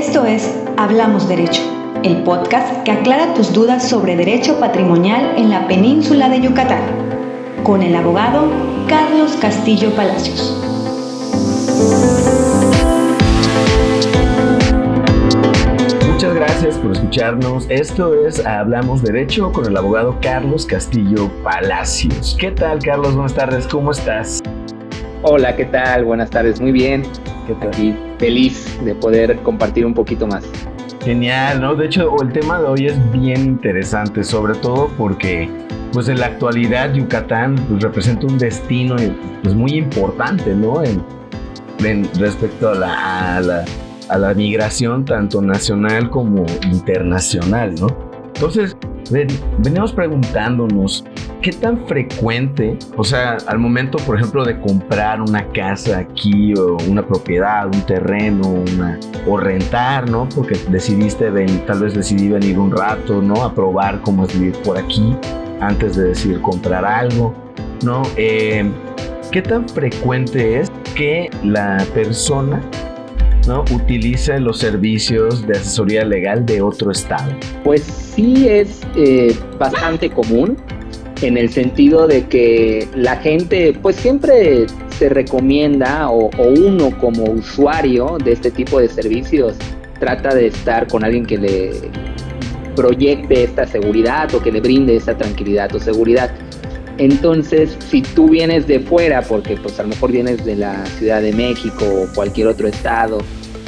Esto es Hablamos Derecho, el podcast que aclara tus dudas sobre derecho patrimonial en la península de Yucatán, con el abogado Carlos Castillo Palacios. Muchas gracias por escucharnos. Esto es Hablamos Derecho con el abogado Carlos Castillo Palacios. ¿Qué tal, Carlos? Buenas tardes, ¿cómo estás? Hola, ¿qué tal? Buenas tardes, muy bien. ¿Qué tal? Aquí feliz de poder compartir un poquito más. Genial, ¿no? De hecho, el tema de hoy es bien interesante, sobre todo porque, pues en la actualidad Yucatán pues, representa un destino pues, muy importante, ¿no? En, en respecto a la, a la, a la migración tanto nacional como internacional, ¿no? Entonces, ven, venimos preguntándonos, ¿qué tan frecuente, o sea, al momento, por ejemplo, de comprar una casa aquí o una propiedad, un terreno, o rentar, ¿no? Porque decidiste, ven, tal vez decidí venir un rato, ¿no? A probar cómo es vivir por aquí antes de decidir comprar algo, ¿no? Eh, ¿Qué tan frecuente es que la persona ¿no? utilice los servicios de asesoría legal de otro estado? Pues sí es eh, bastante común en el sentido de que la gente pues siempre se recomienda o, uno como usuario de este tipo de servicios trata de estar con alguien que le proyecte esta seguridad o que le brinde esa tranquilidad o seguridad. Entonces, si tú vienes de fuera, porque pues a lo mejor vienes de la Ciudad de México o cualquier otro estado,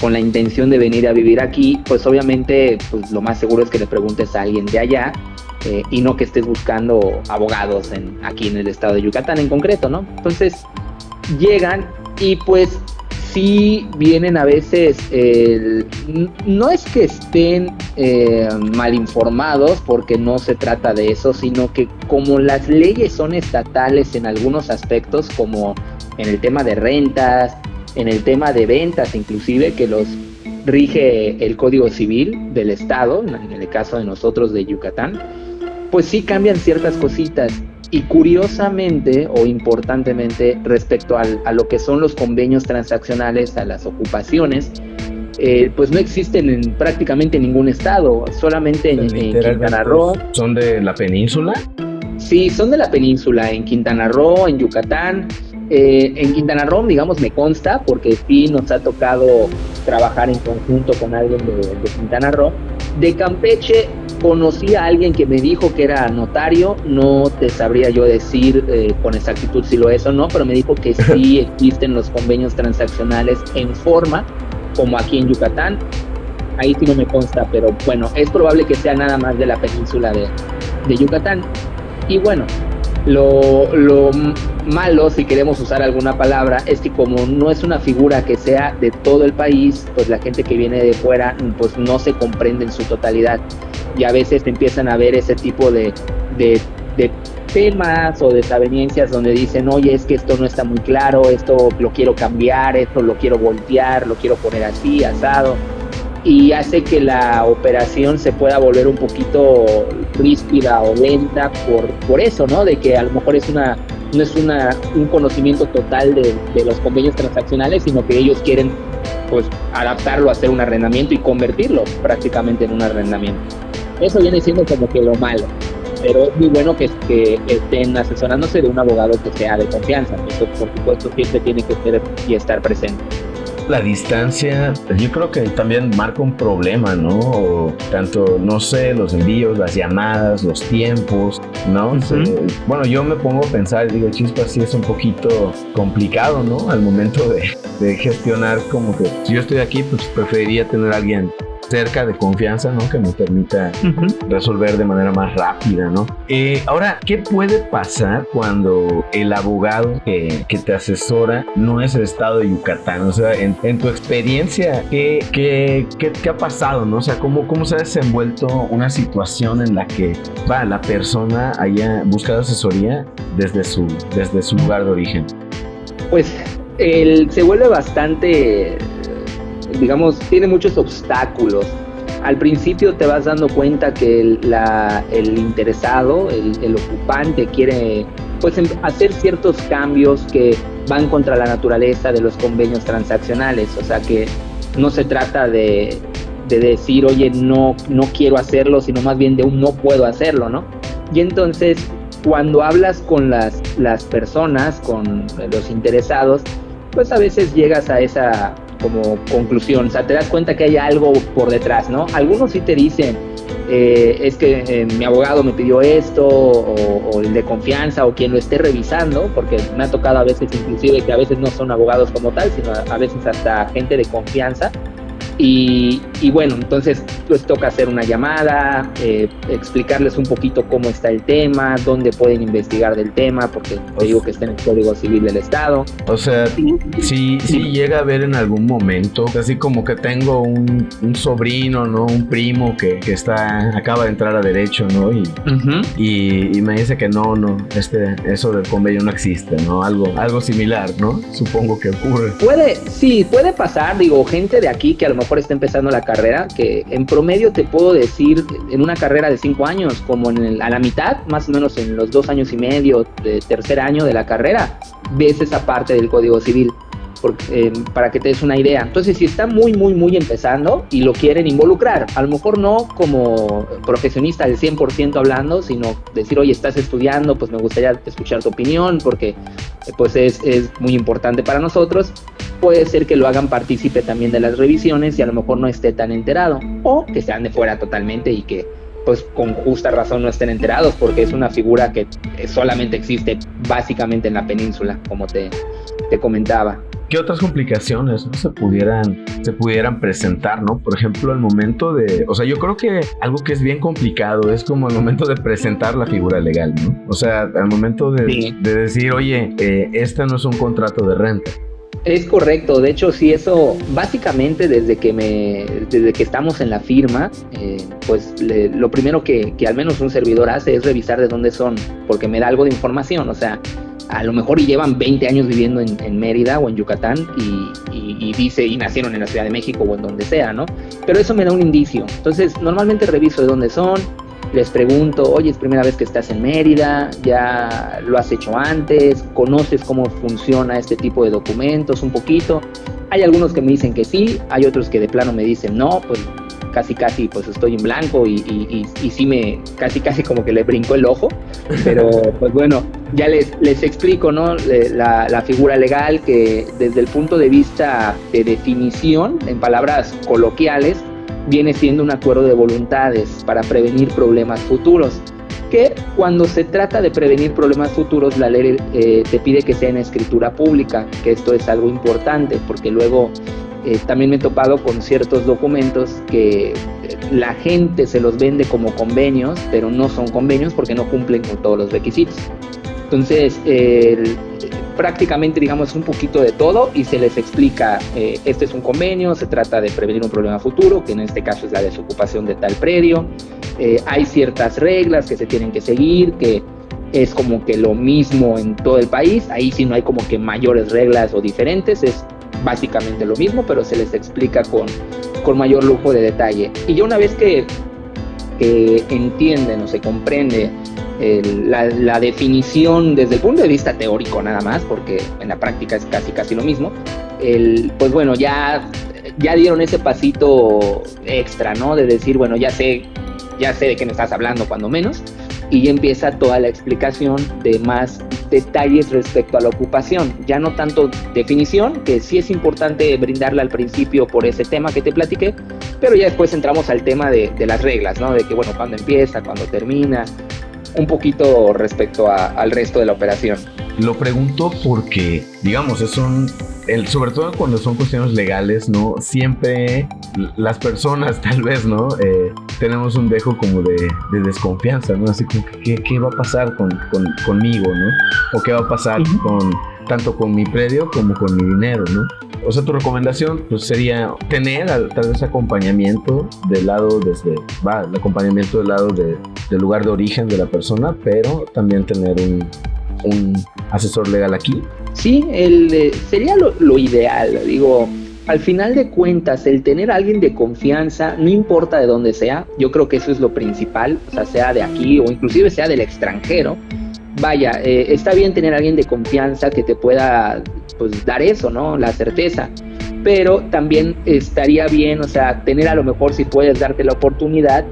con la intención de venir a vivir aquí, pues obviamente pues lo más seguro es que le preguntes a alguien de allá eh, y no que estés buscando abogados en, aquí en el estado de Yucatán en concreto, ¿no? Entonces, llegan y pues sí vienen a veces, no es que estén eh, mal informados, porque no se trata de eso, sino que como las leyes son estatales en algunos aspectos, como en el tema de rentas, en el tema de ventas inclusive, que los rige el Código Civil del Estado, en el caso de nosotros de Yucatán, pues sí cambian ciertas cositas y curiosamente o importantemente respecto al, a lo que son los convenios transaccionales, a las ocupaciones, eh, pues no existen en prácticamente ningún estado, solamente en, en, Quintana Roo. ¿Son de la península? Sí, son de la península, en Quintana Roo, en Yucatán. Eh, en Quintana Roo, digamos, me consta, porque sí nos ha tocado trabajar en conjunto con alguien de, de Quintana Roo. De Campeche conocí a alguien que me dijo que era notario, no te sabría yo decir eh, con exactitud si lo es o no, pero me dijo que sí existen los convenios transaccionales en forma, como aquí en Yucatán. Ahí sí no me consta, pero bueno, es probable que sea nada más de la península de, de Yucatán. Y bueno, lo, lo, malo, si queremos usar alguna palabra, es que como no es una figura que sea de todo el país, pues la gente que viene de fuera, pues no se comprende en su totalidad. Y a veces empiezan a ver ese tipo de, de, de temas o desavenencias donde dicen, oye, es que esto no está muy claro, esto lo quiero cambiar, esto lo quiero voltear, lo quiero poner así, asado y hace que la operación se pueda volver un poquito ríspida o lenta por, por eso, ¿no? De que a lo mejor es una, no es una, un conocimiento total de, de los convenios transaccionales, sino que ellos quieren pues adaptarlo a hacer un arrendamiento y convertirlo prácticamente en un arrendamiento. Eso viene siendo como que lo malo, pero es muy bueno que, que estén asesorándose de un abogado que sea de confianza, eso por supuesto siempre tiene que ser y estar presente la distancia, yo creo que también marca un problema, ¿no? O tanto, no sé, los envíos, las llamadas, los tiempos, ¿no? Uh -huh. Bueno, yo me pongo a pensar, digo, chispas, sí es un poquito complicado, ¿no? Al momento de, de gestionar, como que si yo estoy aquí, pues preferiría tener a alguien cerca de confianza, ¿no? Que me permita uh -huh. resolver de manera más rápida, ¿no? Eh, ahora, ¿qué puede pasar cuando el abogado que, que, te asesora no es el estado de Yucatán? O sea, en, en tu experiencia, ¿qué, qué, qué, qué ha pasado, no? O sea, ¿cómo, ¿cómo se ha desenvuelto una situación en la que va, la persona haya buscado asesoría desde su, desde su lugar de origen? Pues el, se vuelve bastante digamos, tiene muchos obstáculos. Al principio te vas dando cuenta que el, la, el interesado, el, el, ocupante, quiere pues, hacer ciertos cambios que van contra la naturaleza de los convenios transaccionales. O sea que no se trata de, de decir, oye, no, no quiero hacerlo, sino más bien de un no puedo hacerlo, ¿no? Y entonces, cuando hablas con las, las personas, con los interesados, pues a veces llegas a esa como conclusión, o sea, te das cuenta que hay algo por detrás, ¿no? Algunos sí te dicen, eh, es que eh, mi abogado me pidió esto, o, el de confianza, o quien lo esté revisando, porque me ha tocado a veces inclusive que a veces no son abogados como tal, sino a veces hasta gente de confianza, y, bueno, entonces pues toca hacer una llamada, eh, explicarles un poquito cómo está el tema, dónde pueden investigar del tema, porque te digo que está en el Código Civil del Estado. O sea, si, si llega a ver en algún momento, así como que tengo un, sobrino, ¿no? Un primo que, que, está, acaba de entrar a derecho, ¿no? Y, y, me dice que no, no, este, eso del convenio no existe, ¿no? Algo, algo similar, ¿no? Supongo que ocurre. Puede, sí, puede pasar, digo, gente de aquí que a lo mejor está empezando la carrera, que en promedio te puedo decir, en una carrera de cinco años, como en a la mitad, más o menos en los dos años y medio de tercer año de la carrera, ves esa parte del Código Civil. Eh, para que te des una idea. Entonces, si está muy, muy, muy empezando y lo quieren involucrar, a lo mejor no como profesionista del 100% hablando, sino decir, oye, estás estudiando, pues me gustaría escuchar tu opinión porque pues es, es muy importante para nosotros. Puede ser que lo hagan partícipe también de las revisiones y a lo mejor no esté tan enterado o que sean de fuera totalmente y que pues con justa razón no estén enterados porque es una figura que solamente existe básicamente en la península, como te, te comentaba. ¿Qué otras complicaciones se pudieran se pudieran presentar, no? Por ejemplo, el momento de, o sea, yo creo que algo que es bien complicado es como el momento de presentar la figura legal, ¿no? O sea, al momento de, decir, oye, eh, este no es un contrato de renta. Es correcto, de hecho sí, eso básicamente desde que me, desde que estamos en la firma, eh, pues lo primero que, que, al menos un servidor hace es revisar de dónde son, porque me da algo de información, o sea, a lo mejor llevan 20 años viviendo en, Mérida o en Yucatán y, dice, y nacieron en la Ciudad de México o en donde sea, ¿no? Pero eso me da un indicio. Entonces, normalmente reviso de dónde son, les pregunto, oye, es primera vez que estás en Mérida, ya lo has hecho antes, conoces cómo funciona este tipo de documentos un poquito. Hay algunos que me dicen que sí, hay otros que de plano me dicen no, pues casi casi pues estoy en blanco y, y, y, sí me casi casi como que le brincó el ojo, pero pues bueno, ya les, les explico, ¿no? La, la, figura legal que desde el punto de vista de definición, en palabras coloquiales, viene siendo un acuerdo de voluntades para prevenir problemas futuros que cuando se trata de prevenir problemas futuros, la ley eh, te pide que sea en escritura pública, que esto es algo importante, porque luego eh, también me he topado con ciertos documentos que eh, la gente se los vende como convenios, pero no son convenios porque no cumplen con todos los requisitos. Entonces, prácticamente digamos un poquito de todo y se les explica, eh, este es un convenio, se trata de prevenir un problema futuro, que en este caso es la desocupación de tal predio, hay ciertas reglas que se tienen que seguir, que es como que lo mismo en todo el país, ahí sí no hay como que mayores reglas o diferentes, es básicamente lo mismo, pero se les explica con, con mayor lujo de detalle. Y ya una vez que, entienden o se comprende la, definición desde el punto de vista teórico nada más, porque en la práctica es casi casi lo mismo, el, pues bueno, ya, ya dieron ese pasito extra, ¿no? De decir, bueno, ya sé, ya sé de qué me estás hablando cuando menos, y empieza toda la explicación de más detalles respecto a la ocupación. Ya no tanto definición, que sí es importante brindarla al principio por ese tema que te platiqué, pero ya después entramos al tema de, las reglas, ¿no? De que, bueno, cuándo empieza, cuándo termina, un poquito respecto al resto de la operación. Lo pregunto porque, digamos, es un el, sobre todo cuando son cuestiones legales, ¿no? Siempre las personas, tal vez, ¿no? Eh, tenemos un dejo como de, desconfianza, ¿no? Así como, que, ¿qué, va a pasar con, conmigo, ¿no? O qué va a pasar con tanto con mi predio como con mi dinero, ¿no? O sea, tu recomendación pues, sería tener tal vez acompañamiento del lado desde, va, el acompañamiento del lado de, del lugar de origen de la persona, pero también tener un, un asesor legal aquí? Sí, el, sería lo, ideal, digo, al final de cuentas, el tener a alguien de confianza, no importa de dónde sea, yo creo que eso es lo principal, o sea, sea de aquí o inclusive sea del extranjero. Vaya, eh, está bien tener alguien de confianza que te pueda pues, dar eso, ¿no? La certeza. pero también estaría bien, o sea, tener a lo mejor si puedes darte la oportunidad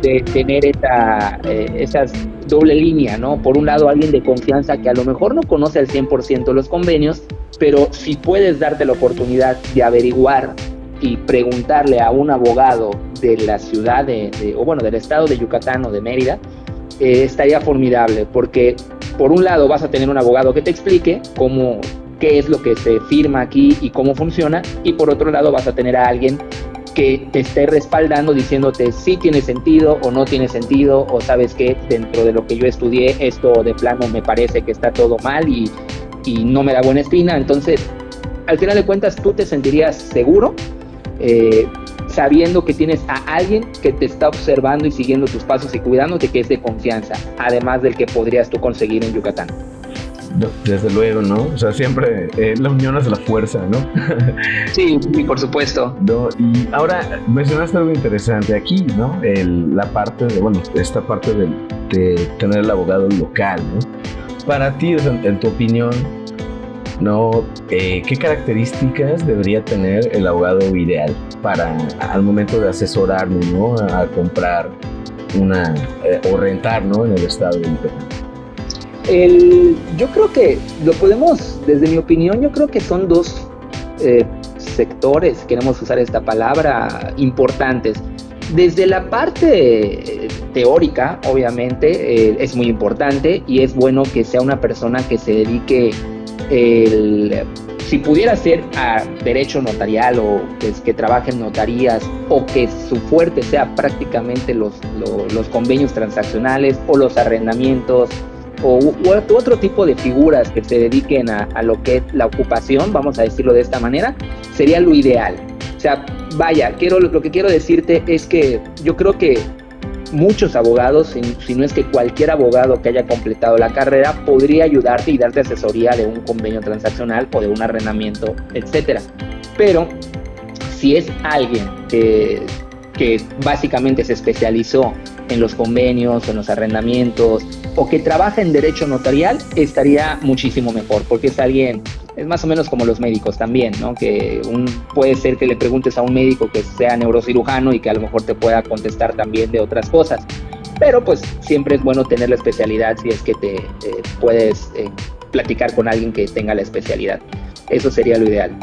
de tener esa, eh, esas doble línea, ¿no? Por un lado, alguien de confianza que a lo mejor no conoce al 100% los convenios, pero si puedes darte la oportunidad de averiguar y preguntarle a un abogado de la ciudad de, o bueno, del estado de Yucatán o de Mérida, eh, estaría formidable, porque por un lado vas a tener un abogado que te explique cómo, qué es lo que se firma aquí y cómo funciona, y por otro lado vas a tener a alguien que te esté respaldando diciéndote si tiene sentido o no tiene sentido o sabes que dentro de lo que yo estudié esto de plano me parece que está todo mal y, y no me da buena espina. Entonces, al final de cuentas, tú te sentirías seguro eh, sabiendo que tienes a alguien que te está observando y siguiendo tus pasos y cuidándote que es de confianza, además del que podrías tú conseguir en Yucatán. Desde luego, ¿no? O sea, siempre eh, la unión es la fuerza, ¿no? sí, por supuesto. No, y ahora mencionaste algo interesante aquí, ¿no? la parte de, bueno, esta parte de, tener el abogado local, ¿no? Para ti, en, tu opinión, ¿no? Eh, ¿Qué características debería tener el abogado ideal para al momento de asesorarme, ¿no? A comprar una eh, o rentar, ¿no? En el estado de. El, yo creo que lo podemos, desde mi opinión, yo creo que son dos eh, sectores, queremos usar esta palabra, importantes. Desde la parte eh, teórica, obviamente, eh, es muy importante y es bueno que sea una persona que se dedique, el, si pudiera ser a derecho notarial o que, que trabaje en notarías o que su fuerte sea prácticamente los, los convenios transaccionales o los arrendamientos o otro tipo de figuras que se dediquen a, lo que es la ocupación, vamos a decirlo de esta manera, sería lo ideal. O sea, vaya, quiero, lo que quiero decirte es que yo creo que muchos abogados, si, no es que cualquier abogado que haya completado la carrera, podría ayudarte y darte asesoría de un convenio transaccional o de un arrendamiento, etcétera. Pero si es alguien que, básicamente se especializó en los convenios, en los arrendamientos, o que trabaja en derecho notarial, estaría muchísimo mejor, porque es alguien, es más o menos como los médicos también, ¿no? Que un, puede ser que le preguntes a un médico que sea neurocirujano y que a lo mejor te pueda contestar también de otras cosas. Pero pues siempre es bueno tener la especialidad si es que te puedes eh, platicar con alguien que tenga la especialidad. Eso sería lo ideal.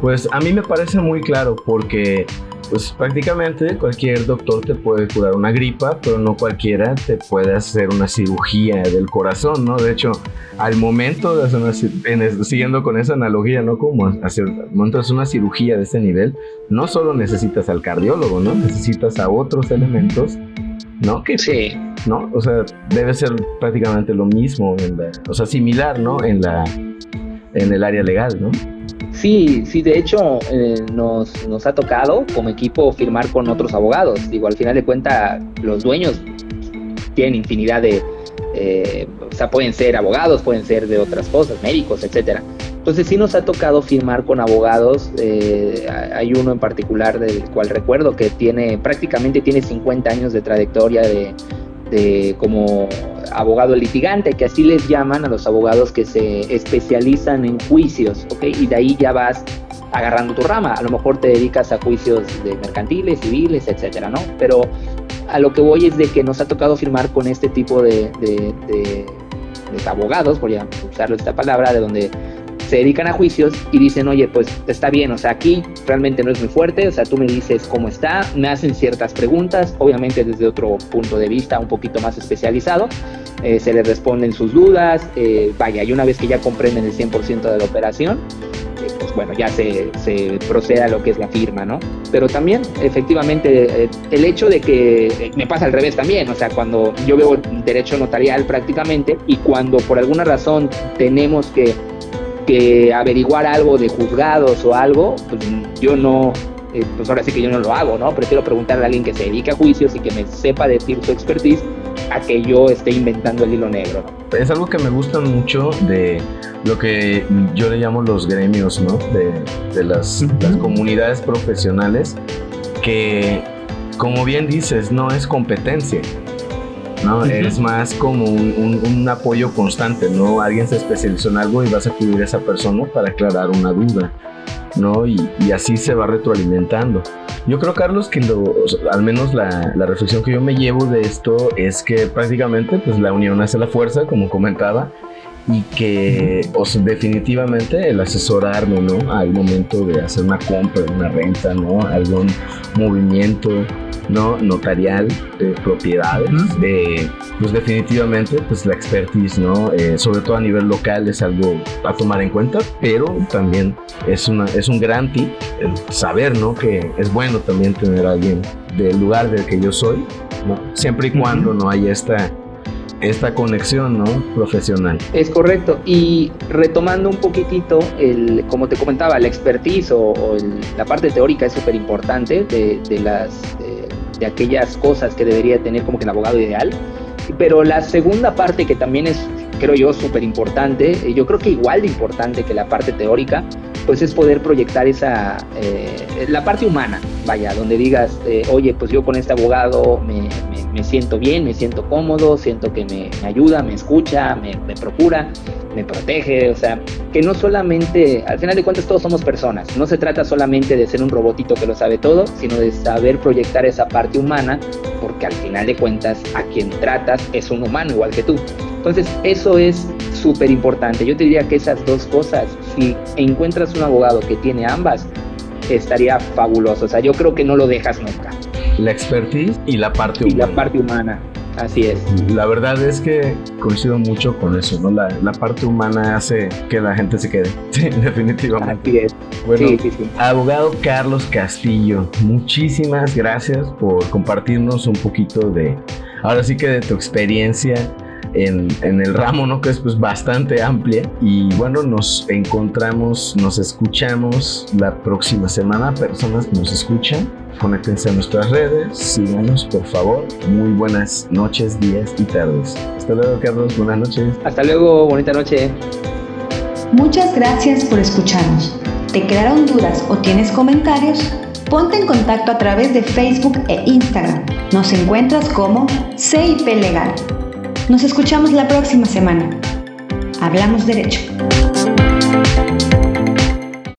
Pues a mí me parece muy claro porque pues prácticamente cualquier doctor te puede curar una gripa, pero no cualquiera te puede hacer una cirugía del corazón, ¿no? De hecho, al momento de hacer una, siguiendo con esa analogía, ¿no? Como hacer, al momento de hacer una cirugía de este nivel, no solo necesitas al cardiólogo, ¿no? Necesitas a otros elementos, ¿no? Que, sí. ¿no? O sea, debe ser prácticamente lo mismo, en la, o sea, similar, ¿no? En la, en el área legal, ¿no? Sí, sí, de hecho eh, nos, nos, ha tocado como equipo firmar con otros abogados. Digo, al final de cuentas, los dueños tienen infinidad de, eh, o sea, pueden ser abogados, pueden ser de otras cosas, médicos, etcétera. Entonces sí nos ha tocado firmar con abogados. Eh, hay uno en particular del cual recuerdo que tiene prácticamente tiene 50 años de trayectoria de, de como abogado litigante, que así les llaman a los abogados que se especializan en juicios, ¿ok? Y de ahí ya vas agarrando tu rama. A lo mejor te dedicas a juicios de mercantiles, civiles, etcétera, ¿no? Pero a lo que voy es de que nos ha tocado firmar con este tipo de abogados, voy a usar esta palabra, de donde se dedican a juicios y dicen, oye, pues está bien, o sea, aquí realmente no es muy fuerte, o sea, tú me dices cómo está, me hacen ciertas preguntas, obviamente desde otro punto de vista un poquito más especializado, eh, se les responden sus dudas, eh, vaya, y una vez que ya comprenden el 100% de la operación, eh, pues bueno, ya se, se, procede a lo que es la firma, ¿no? Pero también, efectivamente, el hecho de que me pasa al revés también, o sea, cuando yo veo derecho notarial prácticamente y cuando por alguna razón tenemos que que averiguar algo de juzgados o algo, pues yo no, eh, pues ahora sí que yo no lo hago, ¿no? Prefiero preguntarle a alguien que se dedique a juicios y que me sepa decir su expertise a que yo esté inventando el hilo negro. ¿no? Es algo que me gusta mucho de lo que yo le llamo los gremios, ¿no? De, de las, las comunidades profesionales, que como bien dices, no es competencia, ¿no? Es más como un, apoyo constante, ¿no? Alguien se especializó en algo y vas a acudir a esa persona para aclarar una duda. ¿no? Y, así se va retroalimentando. Yo creo, Carlos, que lo, al menos la, la, reflexión que yo me llevo de esto es que prácticamente pues, la unión hace la fuerza, como comentaba, y que o definitivamente el asesorarme ¿no? al momento de hacer una compra, una renta, ¿no? algún movimiento ¿no? notarial de propiedades, de, pues definitivamente pues la expertise, ¿no? Eh, sobre todo a nivel local es algo a tomar en cuenta, pero también es, una, es un gran tip saber ¿no? que es bueno también tener a alguien del lugar del que yo soy, ¿no? siempre y cuando no haya esta esta conexión ¿no? profesional. Es correcto. Y retomando un poquitito, el, como te comentaba, la expertise o, la parte teórica es súper importante de, de, las, eh, de aquellas cosas que debería tener como que el abogado ideal. Pero la segunda parte que también es, creo yo, súper importante, yo creo que igual de importante que la parte teórica, pues es poder proyectar esa, eh, la parte humana, vaya, donde digas, eh, oye, pues yo con este abogado me, me, siento bien, me siento cómodo, siento que me, ayuda, me escucha, me, procura, me protege, o sea, que no solamente, al final de cuentas todos somos personas, no se trata solamente de ser un robotito que lo sabe todo, sino de saber proyectar esa parte humana, porque al final de cuentas a quien tratas es un humano igual que tú. Entonces, eso es súper importante. Yo te diría que esas dos cosas, si encuentras un abogado que tiene ambas, estaría fabuloso. O sea, yo creo que no lo dejas nunca. La expertise y la parte humana. Y la parte humana. Así es. La verdad es que coincido mucho con eso, ¿no? La, la parte humana hace que la gente se quede. Sí, definitivamente. Así es. Bueno, abogado Carlos Castillo, muchísimas gracias por compartirnos un poquito de, ahora sí que de tu experiencia en, el ramo, ¿no? Que es pues bastante amplia. Y bueno, nos encontramos, nos escuchamos la próxima semana. Personas que nos escuchan, conéctense a nuestras redes, síganos por favor. Muy buenas noches, días y tardes. Hasta luego, Carlos. Buenas noches. Hasta luego, bonita noche. Muchas gracias por escucharnos. ¿Te quedaron dudas o tienes comentarios? Ponte en contacto a través de Facebook e Instagram. Nos encuentras como CIP Legal. Nos escuchamos la próxima semana. Hablamos derecho.